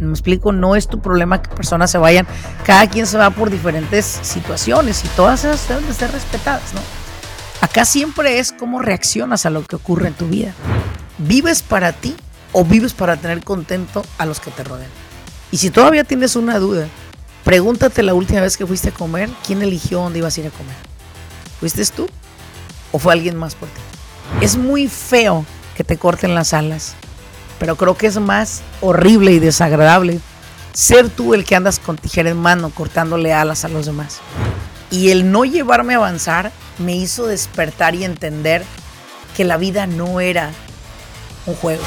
Me explico, no es tu problema que personas se vayan. Cada quien se va por diferentes situaciones y todas esas deben de ser respetadas, ¿no? Acá siempre es cómo reaccionas a lo que ocurre en tu vida. ¿Vives para ti o vives para tener contento a los que te rodean? Y si todavía tienes una duda, pregúntate la última vez que fuiste a comer, ¿quién eligió dónde ibas a ir a comer? ¿Fuiste tú o fue alguien más por ti? Es muy feo que te corten las alas, pero creo que es más horrible y desagradable ser tú el que andas con tijera en mano cortándole alas a los demás. Y el no llevarme a avanzar me hizo despertar y entender que la vida no era un juego.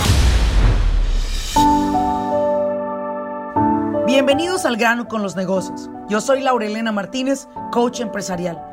Bienvenidos al grano con los negocios. Yo soy Laurelena Martínez, coach empresarial.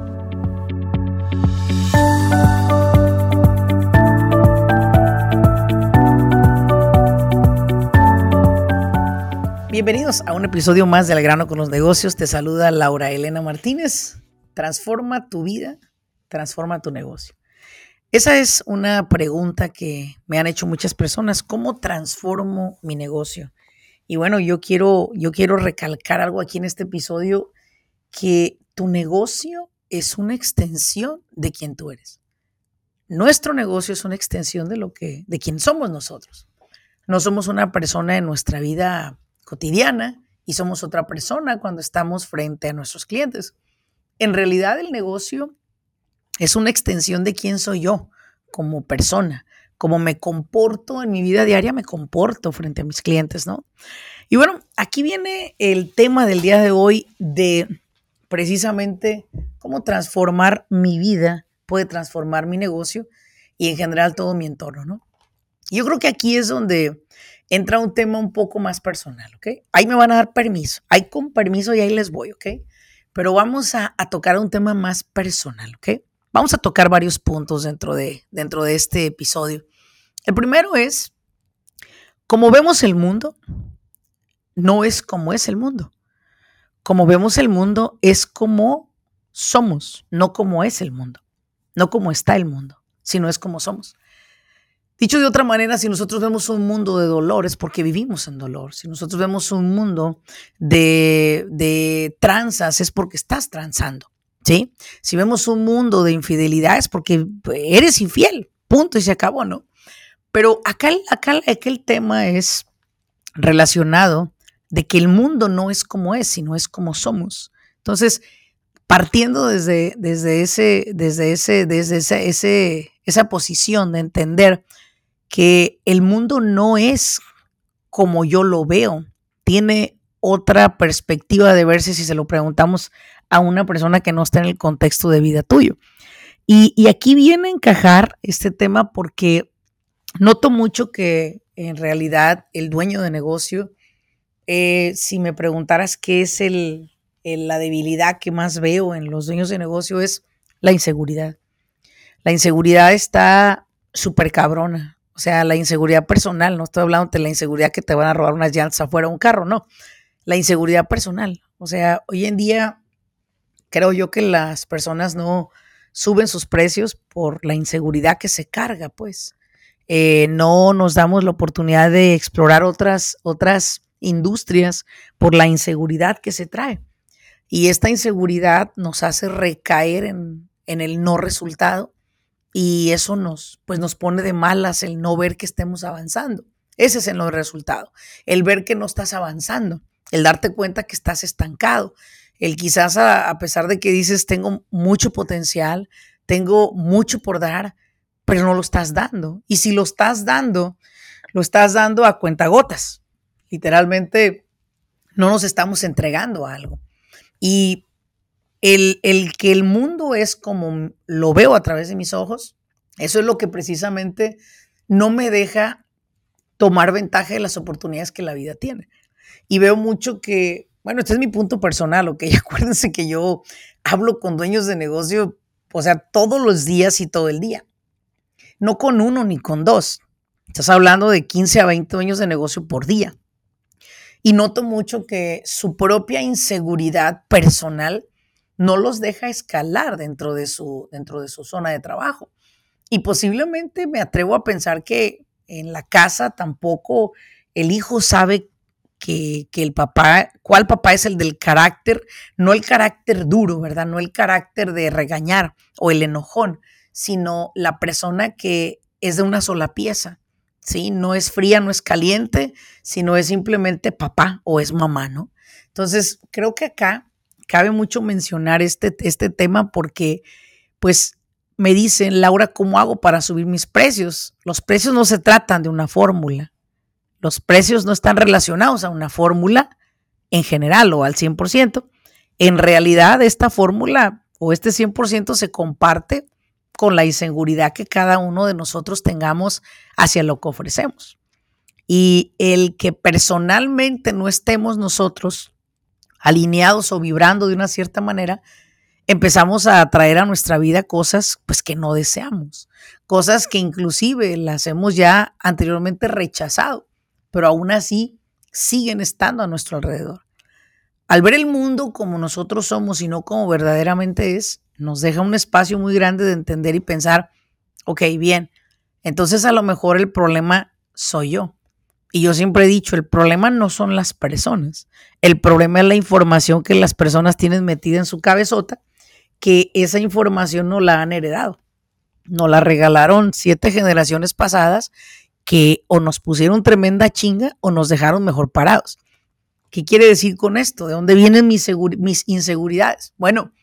Bienvenidos a un episodio más del grano con los negocios. Te saluda Laura Elena Martínez. Transforma tu vida, transforma tu negocio. Esa es una pregunta que me han hecho muchas personas. ¿Cómo transformo mi negocio? Y bueno, yo quiero, yo quiero recalcar algo aquí en este episodio, que tu negocio es una extensión de quien tú eres. Nuestro negocio es una extensión de lo que, de quién somos nosotros. No somos una persona en nuestra vida cotidiana y somos otra persona cuando estamos frente a nuestros clientes. En realidad el negocio es una extensión de quién soy yo como persona, como me comporto en mi vida diaria, me comporto frente a mis clientes, ¿no? Y bueno, aquí viene el tema del día de hoy de precisamente cómo transformar mi vida, puede transformar mi negocio y en general todo mi entorno, ¿no? Yo creo que aquí es donde entra un tema un poco más personal, ¿ok? Ahí me van a dar permiso, ahí con permiso y ahí les voy, ¿ok? Pero vamos a, tocar un tema más personal, ¿ok? Vamos a tocar varios puntos dentro de, dentro de este episodio. El primero es, como vemos el mundo, no es como es el mundo. Como vemos el mundo es como somos, no como es el mundo. No como está el mundo, sino es como somos. Dicho de otra manera, si nosotros vemos un mundo de dolor es porque vivimos en dolor. Si nosotros vemos un mundo de, de tranzas es porque estás transando. ¿sí? Si vemos un mundo de infidelidad es porque eres infiel, punto, y se acabó, ¿no? Pero acá, acá, el tema es relacionado de que el mundo no es como es, sino es como somos. Entonces, partiendo desde, desde, ese, desde, ese, desde ese, esa posición de entender que el mundo no es como yo lo veo, tiene otra perspectiva de verse si se lo preguntamos a una persona que no está en el contexto de vida tuyo. Y, aquí viene a encajar este tema porque noto mucho que en realidad el dueño de negocio, eh, si me preguntaras qué es el, la debilidad que más veo en los dueños de negocio, es la inseguridad. La inseguridad está súper cabrona. Sea, la inseguridad personal, no estoy hablando de la inseguridad que te van a robar unas llantas afuera de un carro, no. La inseguridad personal. O sea, hoy en día creo yo que las personas no suben sus precios por la inseguridad que se carga, pues. Eh, no nos damos la oportunidad de explorar otras, otras industrias por la inseguridad que se trae. Y esta inseguridad nos hace recaer en, en el no resultado y eso nos, pues nos pone de malas el no ver que estemos avanzando. Ese es el resultado, el ver que no estás avanzando, el darte cuenta que estás estancado el quizás a, pesar de que dices tengo mucho potencial, tengo mucho por dar, pero no lo estás dando. Y si lo estás dando, lo estás dando a cuentagotas. Literalmente no nos estamos entregando algo. Y el, el, que el mundo es como lo veo a través de mis ojos, eso es lo que precisamente no me deja tomar ventaja de las oportunidades que la vida tiene. Y veo mucho que bueno, este es mi punto personal, ok. Acuérdense que yo hablo con dueños de negocio o sea, todos los días y todo el día. No con uno ni con dos. Estás hablando de 15 a 20 años de negocio por día. Y noto mucho que su propia inseguridad personal no los deja escalar dentro de su, dentro de su zona de trabajo. Y posiblemente me atrevo a pensar que en la casa tampoco el hijo sabe que, que, el papá, cuál papá es el del carácter, no el carácter duro, ¿verdad? No el carácter de regañar o el enojón, sino la persona que es de una sola pieza, ¿sí? No es fría, no es caliente, sino es simplemente papá o es mamá, ¿no? Entonces, creo que acá cabe mucho mencionar este, este tema porque, pues, me dicen, Laura, ¿cómo hago para subir mis precios? Los precios no se tratan de una fórmula. Los precios no están relacionados a una fórmula en general o al 100%. En realidad, esta fórmula o este 100% se comparte con la inseguridad que cada uno de nosotros tengamos hacia lo que ofrecemos. Y el que personalmente no estemos nosotros alineados o vibrando de una cierta manera, empezamos a atraer a nuestra vida cosas pues que no deseamos, cosas que inclusive las hemos ya anteriormente rechazado, pero aún así siguen estando a nuestro alrededor. Al ver el mundo como nosotros somos y no como verdaderamente es, nos deja un espacio muy grande de entender y pensar, ok, bien, entonces a lo mejor el problema soy yo. Y yo siempre he dicho, el problema no son las personas, el problema es la información que las personas tienen metida en su cabezota, que esa información no la han heredado. Nos la regalaron siete generaciones pasadas que o nos pusieron tremenda chinga o nos dejaron mejor parados. ¿Qué quiere decir con esto? ¿De dónde vienen mis, mis inseguridades? Bueno,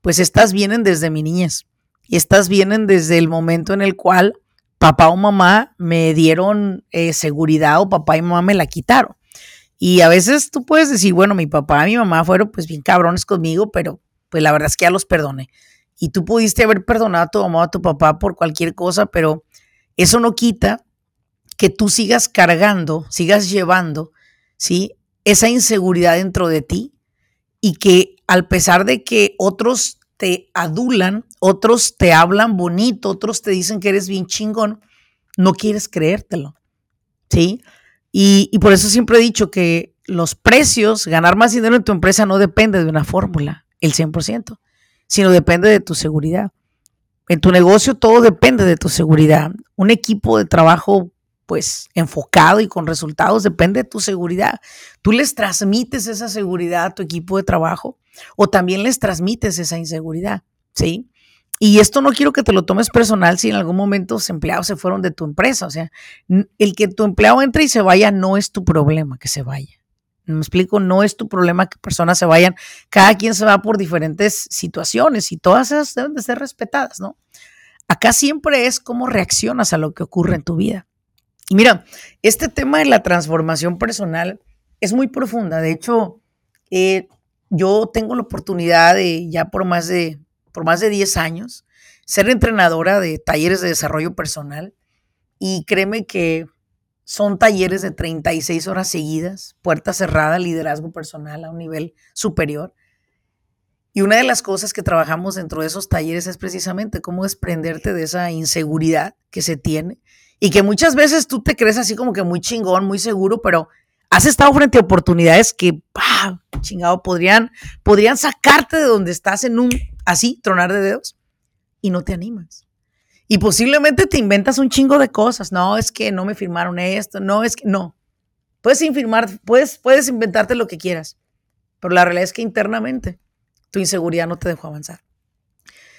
pues estas vienen desde mi niñez. Y estas vienen desde el momento en el cual papá o mamá me dieron eh, seguridad o papá y mamá me la quitaron. Y a veces tú puedes decir, bueno, mi papá y mi mamá fueron pues bien cabrones conmigo, pero pues la verdad es que ya los perdoné. Y tú pudiste haber perdonado a tu mamá o a tu papá por cualquier cosa, pero eso no quita que tú sigas cargando, sigas llevando, ¿sí? Esa inseguridad dentro de ti y que al pesar de que otros te adulan, otros te hablan bonito, otros te dicen que eres bien chingón, no quieres creértelo. ¿Sí? Y, por eso siempre he dicho que los precios, ganar más dinero en tu empresa no depende de una fórmula, el 100%, sino depende de tu seguridad. En tu negocio todo depende de tu seguridad. Un equipo de trabajo pues enfocado y con resultados depende de tu seguridad. Tú les transmites esa seguridad a tu equipo de trabajo o también les transmites esa inseguridad, ¿sí? Y esto no quiero que te lo tomes personal si en algún momento los empleados se fueron de tu empresa. O sea, el que tu empleado entre y se vaya no es tu problema que se vaya. Me explico, no es tu problema que personas se vayan. Cada quien se va por diferentes situaciones y todas esas deben de ser respetadas, ¿no? Acá siempre es cómo reaccionas a lo que ocurre en tu vida. Y mira, este tema de la transformación personal es muy profunda. De hecho, eh, yo tengo la oportunidad de, ya por más de, por más de 10 años, ser entrenadora de talleres de desarrollo personal. Y créeme que son talleres de 36 horas seguidas, puerta cerrada, liderazgo personal a un nivel superior. Y una de las cosas que trabajamos dentro de esos talleres es precisamente cómo desprenderte de esa inseguridad que se tiene y que muchas veces tú te crees así como que muy chingón, muy seguro, pero has estado frente a oportunidades que, chingado, podrían, podrían sacarte de donde estás en un, así, tronar de dedos, y no te animas. Y posiblemente te inventas un chingo de cosas. No, es que no me firmaron esto, no, es que no. Puedes infirmar, puedes, puedes inventarte lo que quieras, pero la realidad es que internamente tu inseguridad no te dejó avanzar.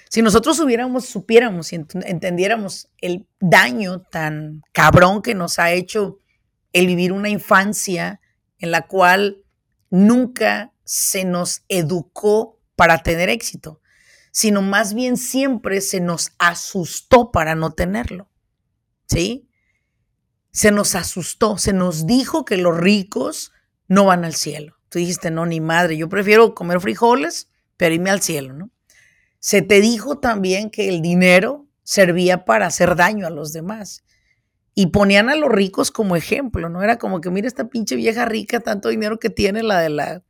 Si nosotros hubiéramos, supiéramos y entendiéramos el daño tan cabrón que nos ha hecho el vivir una infancia en la cual nunca se nos educó para tener éxito, sino más bien siempre se nos asustó para no tenerlo. ¿Sí? Se nos asustó, se nos dijo que los ricos no van al cielo. Tú dijiste, no, ni madre, yo prefiero comer frijoles, pero irme al cielo, ¿no? Se te dijo también que el dinero servía para hacer daño a los demás. Y ponían a los ricos como ejemplo, ¿no? Era como que, mira esta pinche vieja rica, tanto dinero que tiene la de la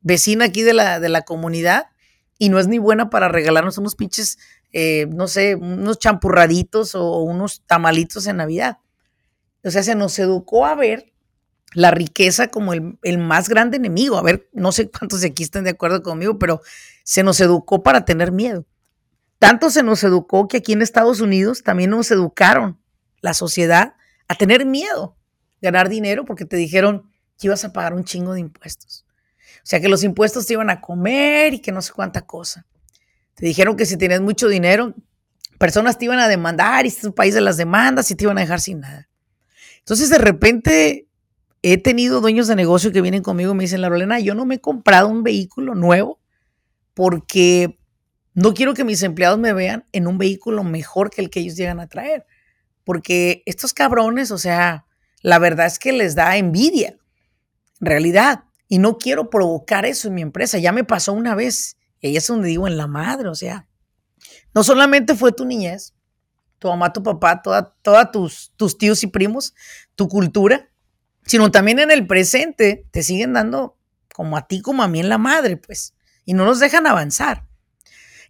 vecina aquí de la, de la comunidad, y no es ni buena para regalarnos unos pinches, eh, no sé, unos champurraditos o unos tamalitos en Navidad. O sea, se nos educó a ver la riqueza como el, el, más grande enemigo. A ver, no sé cuántos de aquí están de acuerdo conmigo, pero se nos educó para tener miedo. Tanto se nos educó que aquí en Estados Unidos también nos educaron la sociedad a tener miedo, ganar dinero, porque te dijeron que ibas a pagar un chingo de impuestos. Sea, que los impuestos te iban a comer y que no sé cuánta cosa. Te dijeron que si tienes mucho dinero, personas te iban a demandar y este es un país de las demandas y te iban a dejar sin nada. Entonces, de repente, he tenido dueños de negocio que vienen conmigo y me dicen, la Rolena, yo no me he comprado un vehículo nuevo porque no quiero que mis empleados me vean en un vehículo mejor que el que ellos llegan a traer. Porque estos cabrones, o sea, la verdad es que les da envidia, en realidad. Y no quiero provocar eso en mi empresa. Ya me pasó una vez. Y ahí es donde digo en la madre, o sea, no solamente fue tu niñez, tu mamá, tu papá, toda, toda tus, tus tíos y primos, tu cultura, sino también en el presente te siguen dando como a ti como a mí en la madre, pues, y no nos dejan avanzar.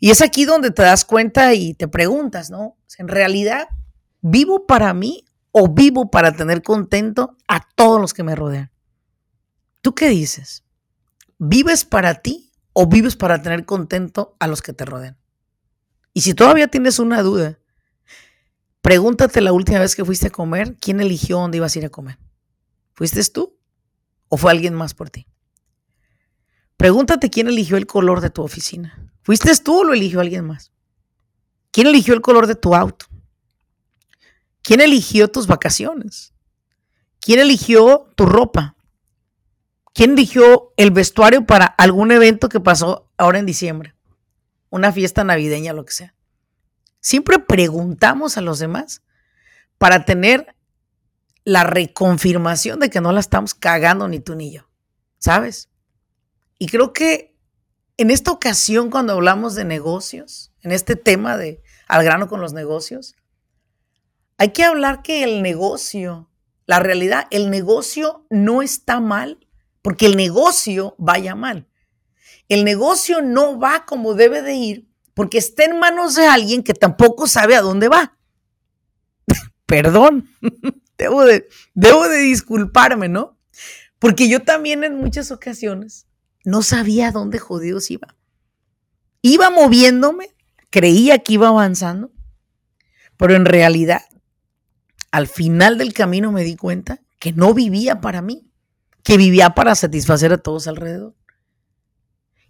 Y es aquí donde te das cuenta y te preguntas, ¿no? En realidad, ¿vivo para mí o vivo para tener contento a todos los que me rodean? ¿Tú qué dices? ¿Vives para ti o vives para tener contento a los que te rodean? Y si todavía tienes una duda, pregúntate la última vez que fuiste a comer, ¿quién eligió dónde ibas a ir a comer? ¿Fuiste tú o fue alguien más por ti? Pregúntate quién eligió el color de tu oficina. ¿Fuiste tú o lo eligió alguien más? ¿Quién eligió el color de tu auto? ¿Quién eligió tus vacaciones? ¿Quién eligió tu ropa? ¿Quién eligió el vestuario para algún evento que pasó ahora en diciembre? Una fiesta navideña, lo que sea. Siempre preguntamos a los demás para tener la reconfirmación de que no la estamos cagando ni tú ni yo, ¿sabes? Y creo que en esta ocasión, cuando hablamos de negocios, en este tema de al grano con los negocios, hay que hablar que el negocio, la realidad, el negocio no está mal porque el negocio vaya mal. El negocio no va como debe de ir porque está en manos de alguien que tampoco sabe a dónde va. Perdón. debo de, debo de disculparme, ¿no? Porque yo también en muchas ocasiones no sabía a dónde jodidos iba. Iba moviéndome, creía que iba avanzando, pero en realidad, al final del camino me di cuenta que no vivía para mí, que vivía para satisfacer a todos alrededor.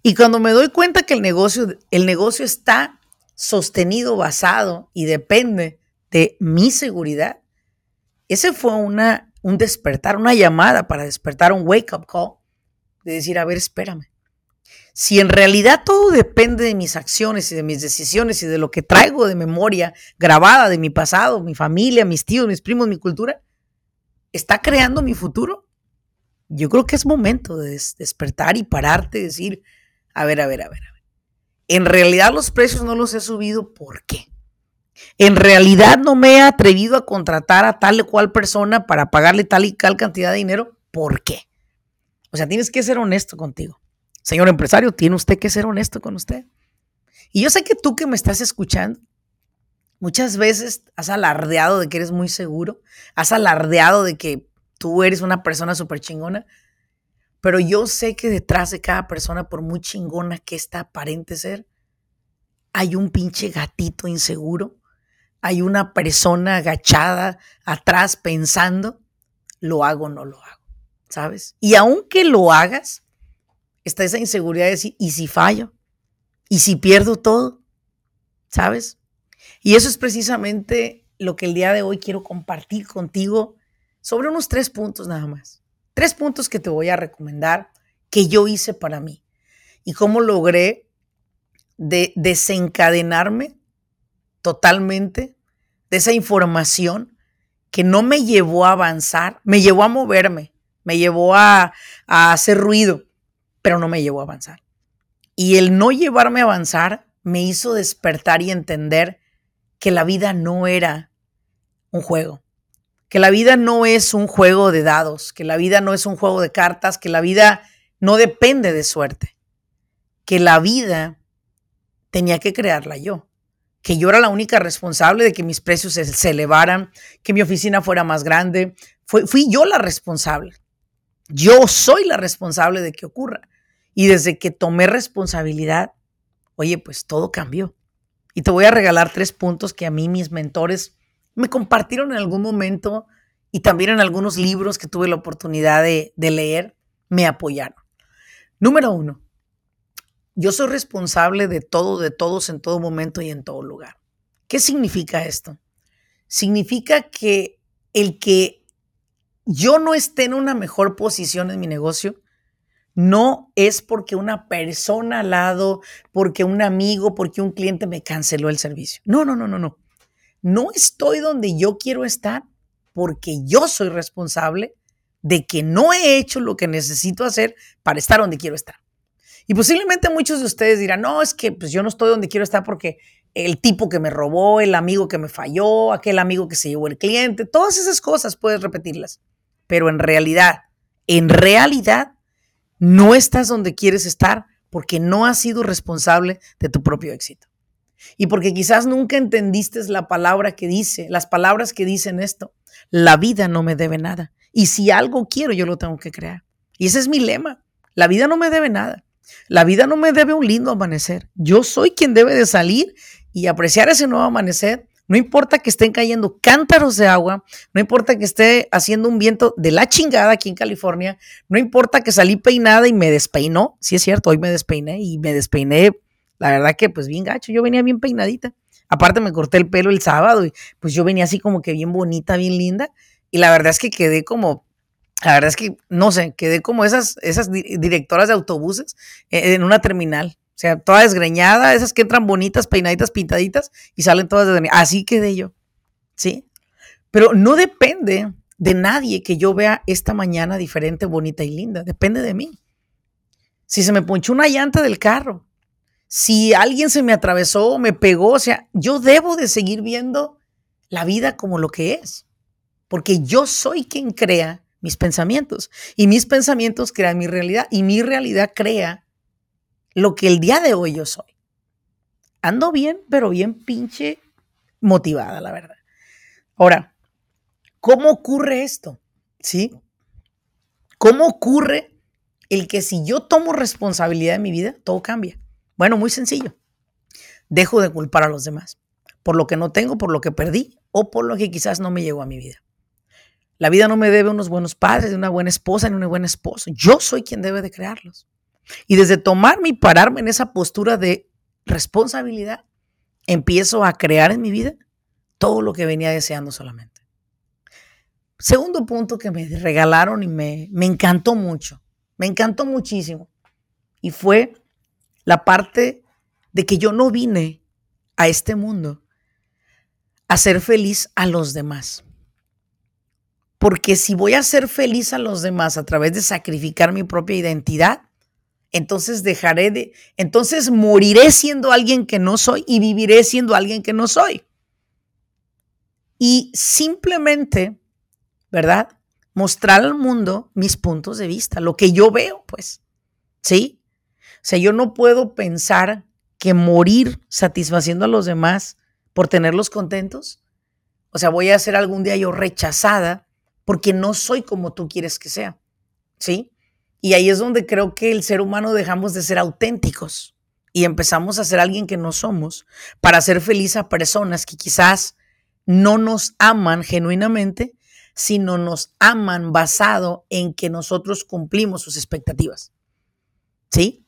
Y cuando me doy cuenta que el negocio, el negocio está sostenido, basado y depende de mi seguridad, ese fue una, un despertar, una llamada para despertar, un wake-up call, de decir, a ver, espérame. Si en realidad todo depende de mis acciones y de mis decisiones y de lo que traigo de memoria grabada de mi pasado, mi familia, mis tíos, mis primos, mi cultura, ¿está creando mi futuro? Yo creo que es momento de despertar y pararte y decir, a ver, a ver, a ver, a ver. En realidad los precios no los he subido, ¿por qué? En realidad no me he atrevido a contratar a tal o cual persona para pagarle tal y tal cantidad de dinero. ¿Por qué? O sea, tienes que ser honesto contigo. Señor empresario, tiene usted que ser honesto con usted. Y yo sé que tú que me estás escuchando, muchas veces has alardeado de que eres muy seguro, has alardeado de que tú eres una persona súper chingona, pero yo sé que detrás de cada persona, por muy chingona que esta aparente ser, hay un pinche gatito inseguro hay una persona agachada atrás pensando, lo hago o no lo hago, ¿sabes? Y aunque lo hagas, está esa inseguridad de decir, ¿y si fallo? ¿Y si pierdo todo? ¿Sabes? Y eso es precisamente lo que el día de hoy quiero compartir contigo sobre unos tres puntos nada más. Tres puntos que te voy a recomendar que yo hice para mí y cómo logré de desencadenarme totalmente de esa información que no me llevó a avanzar, me llevó a moverme, me llevó a, hacer ruido, pero no me llevó a avanzar. Y el no llevarme a avanzar me hizo despertar y entender que la vida no era un juego, que la vida no es un juego de dados, que la vida no es un juego de cartas, que la vida no depende de suerte, que la vida tenía que crearla yo. Que yo era la única responsable de que mis precios se, elevaran, que mi oficina fuera más grande. fui yo la responsable. Yo soy la responsable de que ocurra. Y desde que tomé responsabilidad, oye, pues todo cambió. Y te voy a regalar tres puntos que a mí mis mentores me compartieron en algún momento y también en algunos libros que tuve la oportunidad de, leer, me apoyaron. Número uno, yo soy responsable de todo, de todos, en todo momento y en todo lugar. ¿Qué significa esto? Significa que el que yo no esté en una mejor posición en mi negocio, no es porque una persona al lado, porque un amigo, porque un cliente me canceló el servicio. No, no, no, no, no. No estoy donde yo quiero estar porque yo soy responsable de que no he hecho lo que necesito hacer para estar donde quiero estar. Y posiblemente muchos de ustedes dirán, no, es que pues yo no estoy donde quiero estar porque el tipo que me robó, el amigo que me falló, aquel amigo que se llevó el cliente, todas esas cosas puedes repetirlas. Pero en realidad, en realidad, no estás donde quieres estar porque no has sido responsable de tu propio éxito. Y porque quizás nunca entendiste la palabra que dice, las palabras que dicen esto. La vida no me debe nada. Y si algo quiero, yo lo tengo que crear. Y ese es mi lema. La vida no me debe nada. La vida no me debe un lindo amanecer. Yo soy quien debe de salir y apreciar ese nuevo amanecer. No importa que estén cayendo cántaros de agua, no importa que esté haciendo un viento de la chingada aquí en California, no importa que salí peinada y me despeinó. Sí es cierto, hoy me despeiné y me despeiné, la verdad que pues bien gacho, yo venía bien peinadita. Aparte me corté el pelo el sábado y pues yo venía así como que bien bonita, bien linda. Y la verdad es que quedé como, la verdad es que, no sé, quedé como esas, esas directoras de autobuses eh, en una terminal. O sea, toda desgreñada, esas que entran bonitas, peinaditas, pintaditas y salen todas desgreñadas. Así quedé yo. ¿Sí? Pero no depende de nadie que yo vea esta mañana diferente, bonita y linda. Depende de mí. Si se me ponchó una llanta del carro, si alguien se me atravesó, me pegó, o sea, yo debo de seguir viendo la vida como lo que es, porque yo soy quien crea mis pensamientos y mis pensamientos crean mi realidad y mi realidad crea lo que el día de hoy yo soy. Ando bien, pero bien pinche motivada, la verdad. Ahora, ¿cómo ocurre esto? ¿Sí? ¿Cómo ocurre el que si yo tomo responsabilidad de mi vida, todo cambia? Bueno, muy sencillo. Dejo de culpar a los demás por lo que no tengo, por lo que perdí o por lo que quizás no me llegó a mi vida. La vida no me debe unos buenos padres, una buena esposa ni un buen esposo. Yo soy quien debe de crearlos. Y desde tomarme y pararme en esa postura de responsabilidad, empiezo a crear en mi vida todo lo que venía deseando solamente. Segundo punto que me regalaron y me, me encantó mucho, me encantó muchísimo, y fue la parte de que yo no vine a este mundo a ser feliz a los demás. Porque si voy a ser feliz a los demás a través de sacrificar mi propia identidad, entonces dejaré de, entonces moriré siendo alguien que no soy y viviré siendo alguien que no soy. Y simplemente, ¿verdad? Mostrar al mundo mis puntos de vista, lo que yo veo, pues, ¿sí? Sea, yo no puedo pensar que morir satisfaciendo a los demás por tenerlos contentos. O sea, voy a ser algún día yo rechazada porque no soy como tú quieres que sea. ¿Sí? Y ahí es donde creo que el ser humano dejamos de ser auténticos y empezamos a ser alguien que no somos para hacer feliz a personas que quizás no nos aman genuinamente, sino nos aman basado en que nosotros cumplimos sus expectativas. ¿Sí?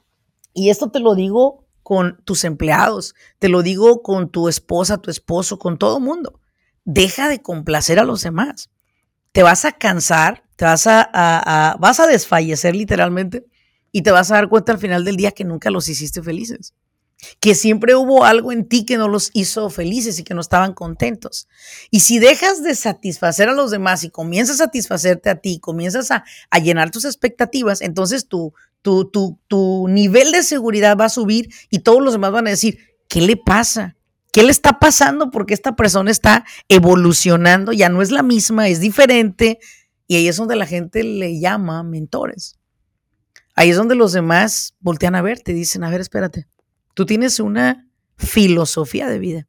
Y esto te lo digo con tus empleados, te lo digo con tu esposa, tu esposo, con todo el mundo. Deja de complacer a los demás. Te vas a cansar, te vas a, vas a desfallecer literalmente y te vas a dar cuenta al final del día que nunca los hiciste felices que siempre hubo algo en ti que no los hizo felices y que no estaban contentos. Y si dejas de satisfacer a los demás y comienzas a satisfacerte a ti, comienzas a, llenar tus expectativas, entonces tu, tu, tu, tu nivel de seguridad va a subir y todos los demás van a decir, ¿qué le pasa? ¿Qué le está pasando? Porque esta persona está evolucionando, ya no es la misma, es diferente. Y ahí es donde la gente le llama mentores. Ahí es donde los demás voltean a ver, te dicen, a ver, espérate, tú tienes una filosofía de vida.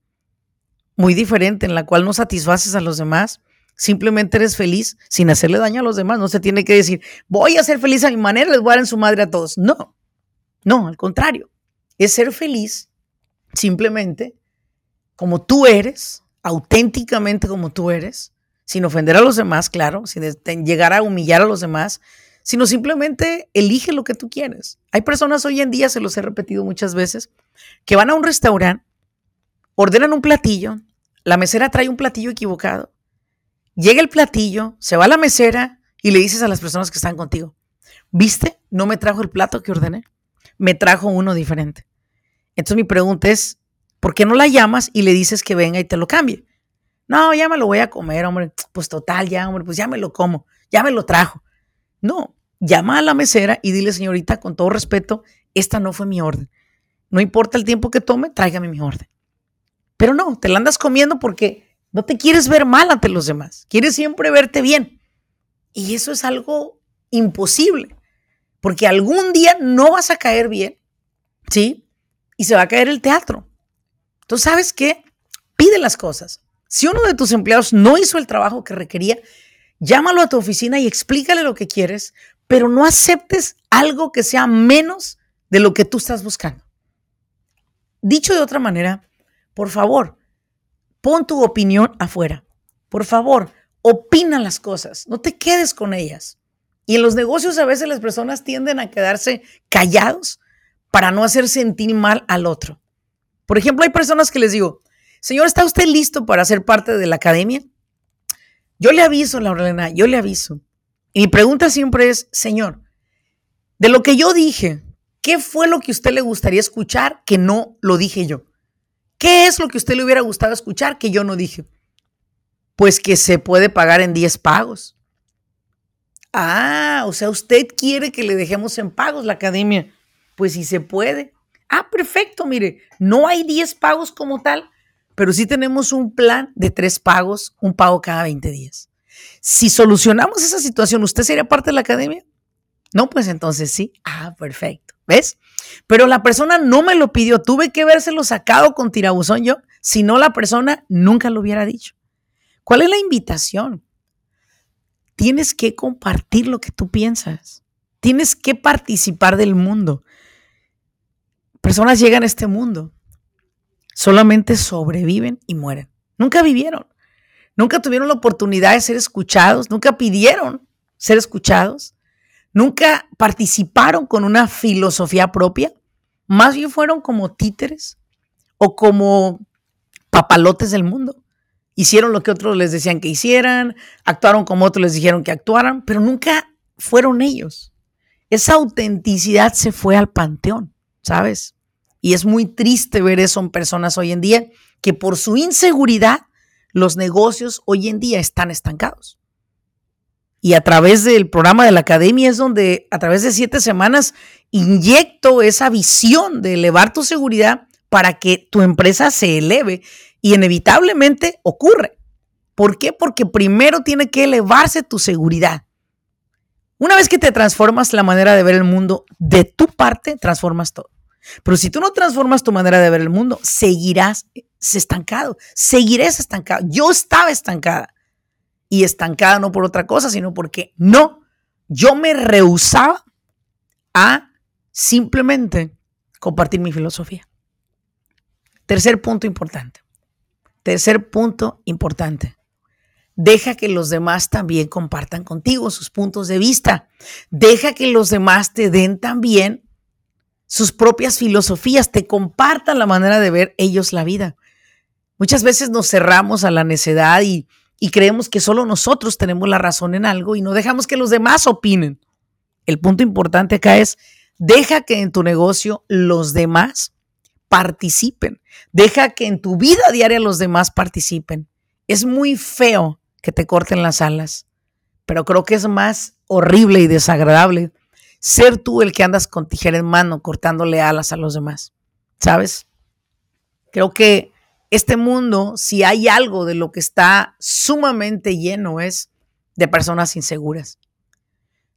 Muy diferente, en la cual no satisfaces a los demás, simplemente eres feliz sin hacerle daño a los demás. No se tiene que decir, voy a ser feliz a mi manera, les voy a su madre a todos. No, no, al contrario. Es ser feliz simplemente como tú eres, auténticamente como tú eres, sin ofender a los demás, claro, sin llegar a humillar a los demás, sino simplemente elige lo que tú quieres. Hay personas hoy en día, se los he repetido muchas veces, que van a un restaurante, ordenan un platillo, la mesera trae un platillo equivocado, llega el platillo, se va a la mesera y le dices a las personas que están contigo, ¿viste? No me trajo el plato que ordené, me trajo uno diferente. Entonces mi pregunta es, ¿por qué no la llamas y le dices que venga y te lo cambie? No, ya me lo voy a comer, hombre. Pues total, ya, hombre, pues ya me lo como, ya me lo trajo. No, llama a la mesera y dile, señorita, con todo respeto, esta no fue mi orden. No importa el tiempo que tome, tráigame mi orden. Pero no, te la andas comiendo porque no te quieres ver mal ante los demás. Quieres siempre verte bien. Y eso es algo imposible. Porque algún día no vas a caer bien, ¿sí? Y se va a caer el teatro. Entonces, ¿sabes qué? Pide las cosas. Si uno de tus empleados no hizo el trabajo que requería, llámalo a tu oficina y explícale lo que quieres, pero no aceptes algo que sea menos de lo que tú estás buscando. Dicho de otra manera, por favor, pon tu opinión afuera. Por favor, opina las cosas, no te quedes con ellas. Y en los negocios a veces las personas tienden a quedarse callados para no hacer sentir mal al otro. Por ejemplo, hay personas que les digo, Señor, ¿está usted listo para ser parte de la academia? Yo le aviso, Laurelena, yo le aviso. Y mi pregunta siempre es, Señor, de lo que yo dije, ¿qué fue lo que a usted le gustaría escuchar que no lo dije yo? ¿Qué es lo que usted le hubiera gustado escuchar que yo no dije? Pues que se puede pagar en 10 pagos. Ah, o sea, usted quiere que le dejemos en pagos la academia. Pues si se puede. Ah, perfecto, mire, no hay 10 pagos como tal, pero sí tenemos un plan de tres pagos, un pago cada 20 días. Si solucionamos esa situación, ¿usted sería parte de la academia? No, pues entonces sí. Ah, perfecto. ¿Ves? Pero la persona no me lo pidió. Tuve que vérselo sacado con tirabuzón yo. Si no, la persona nunca lo hubiera dicho. ¿Cuál es la invitación? Tienes que compartir lo que tú piensas. Tienes que participar del mundo. Personas llegan a este mundo solamente sobreviven y mueren. Nunca vivieron. Nunca tuvieron la oportunidad de ser escuchados, nunca pidieron ser escuchados, nunca participaron con una filosofía propia, más bien fueron como títeres o como papalotes del mundo. Hicieron lo que otros les decían que hicieran, actuaron como otros les dijeron que actuaran, pero nunca fueron ellos. Esa autenticidad se fue al panteón, ¿sabes? Y es muy triste ver eso en personas hoy en día que por su inseguridad los negocios hoy en día están estancados. Y a través del programa de la academia es donde a través de siete semanas inyecto esa visión de elevar tu seguridad para que tu empresa se eleve y inevitablemente ocurre. ¿Por qué? Porque primero tiene que elevarse tu seguridad. Una vez que te transformas la manera de ver el mundo de tu parte, transformas todo. Pero si tú no transformas tu manera de ver el mundo, seguirás estancado, seguirás estancado. Yo estaba estancada y estancada no por otra cosa, sino porque no, yo me rehusaba a simplemente compartir mi filosofía. Tercer punto importante. Tercer punto importante. Deja que los demás también compartan contigo sus puntos de vista. Deja que los demás te den también sus propias filosofías, te compartan la manera de ver ellos la vida. Muchas veces nos cerramos a la necedad y, y creemos que solo nosotros tenemos la razón en algo y no dejamos que los demás opinen. El punto importante acá es, deja que en tu negocio los demás participen. Deja que en tu vida diaria los demás participen. Es muy feo que te corten las alas, pero creo que es más horrible y desagradable ser tú el que andas con tijera en mano cortándole alas a los demás. ¿Sabes? Creo que este mundo, si hay algo de lo que está sumamente lleno, es de personas inseguras,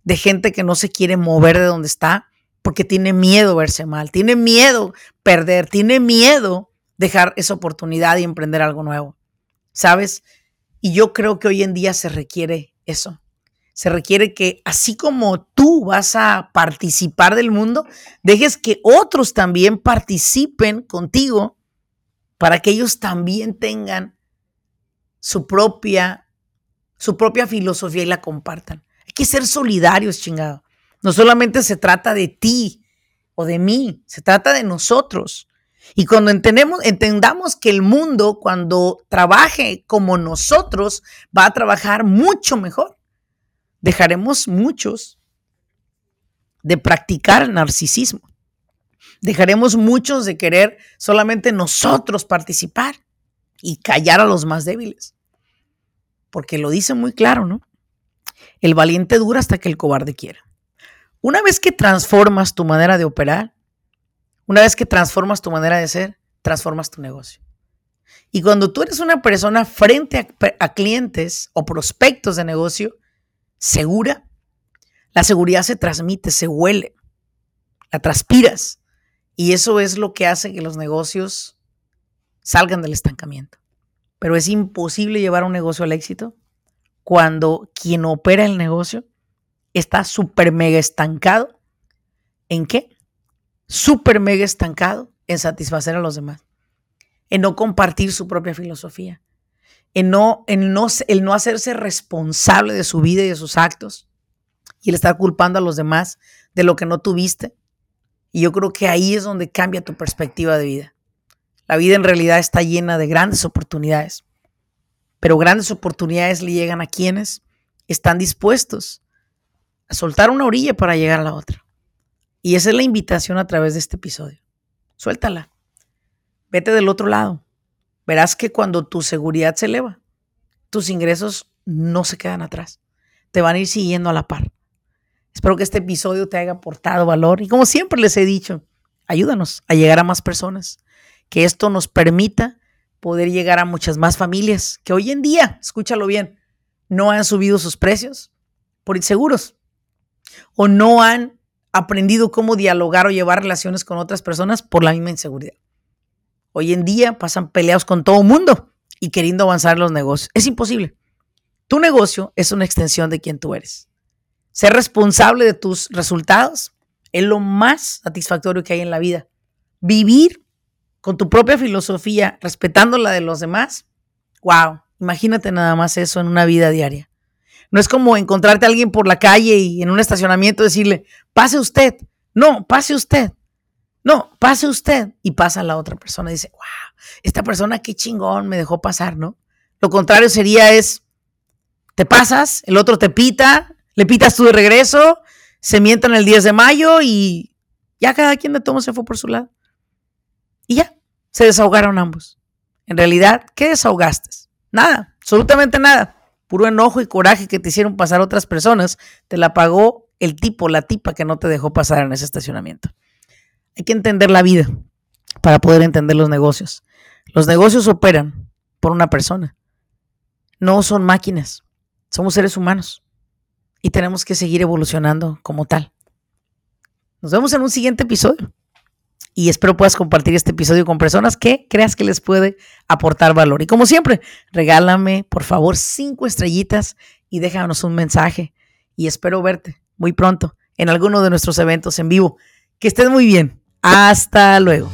de gente que no se quiere mover de donde está porque tiene miedo verse mal, tiene miedo perder, tiene miedo dejar esa oportunidad y emprender algo nuevo. ¿Sabes? Y yo creo que hoy en día se requiere eso. Se requiere que así como tú vas a participar del mundo, dejes que otros también participen contigo para que ellos también tengan su propia, su propia filosofía y la compartan. Hay que ser solidarios, chingado. No solamente se trata de ti o de mí, se trata de nosotros. Y cuando entendemos, entendamos que el mundo, cuando trabaje como nosotros, va a trabajar mucho mejor. Dejaremos muchos de practicar narcisismo. Dejaremos muchos de querer solamente nosotros participar y callar a los más débiles. Porque lo dice muy claro, ¿no? El valiente dura hasta que el cobarde quiera. Una vez que transformas tu manera de operar, una vez que transformas tu manera de ser, transformas tu negocio. Y cuando tú eres una persona frente a, clientes o prospectos de negocio segura, la seguridad se transmite, se huele, la transpiras. Y eso es lo que hace que los negocios salgan del estancamiento. Pero es imposible llevar un negocio al éxito cuando quien opera el negocio está súper mega estancado. ¿En qué? Súper mega estancado en satisfacer a los demás, en no compartir su propia filosofía, en no, en no, el no hacerse responsable de su vida y de sus actos, y el estar culpando a los demás de lo que no tuviste. Y yo creo que ahí es donde cambia tu perspectiva de vida. La vida en realidad está llena de grandes oportunidades, pero grandes oportunidades le llegan a quienes están dispuestos a soltar una orilla para llegar a la otra. Y esa es la invitación a través de este episodio. Suéltala. Vete del otro lado. Verás que cuando tu seguridad se eleva, tus ingresos no se quedan atrás. Te van a ir siguiendo a la par. Espero que este episodio te haya aportado valor y como siempre les he dicho, ayúdanos a llegar a más personas. Que esto nos permita poder llegar a muchas más familias que hoy en día, escúchalo bien, no han subido sus precios por inseguros o no han aprendido cómo dialogar o llevar relaciones con otras personas por la misma inseguridad. Hoy en día pasan peleados con todo el mundo y queriendo avanzar los negocios. Es imposible. Tu negocio es una extensión de quien tú eres. Ser responsable de tus resultados es lo más satisfactorio que hay en la vida. Vivir con tu propia filosofía, respetando la de los demás. Wow, imagínate nada más eso en una vida diaria. No es como encontrarte a alguien por la calle y en un estacionamiento decirle, pase usted. No, pase usted. No, pase usted. Y pasa la otra persona y dice, wow, esta persona qué chingón me dejó pasar, ¿no? Lo contrario sería es, te pasas, el otro te pita, le pitas tú de regreso, se mientan el 10 de mayo y ya cada quien de todo se fue por su lado. Y ya, se desahogaron ambos. En realidad, ¿qué desahogaste? Nada, absolutamente nada puro enojo y coraje que te hicieron pasar otras personas, te la pagó el tipo, la tipa que no te dejó pasar en ese estacionamiento. Hay que entender la vida para poder entender los negocios. Los negocios operan por una persona. No son máquinas, somos seres humanos y tenemos que seguir evolucionando como tal. Nos vemos en un siguiente episodio y espero puedas compartir este episodio con personas que creas que les puede aportar valor. Y como siempre, regálame por favor cinco estrellitas y déjanos un mensaje. Y espero verte muy pronto en alguno de nuestros eventos en vivo. Que estés muy bien. Hasta luego.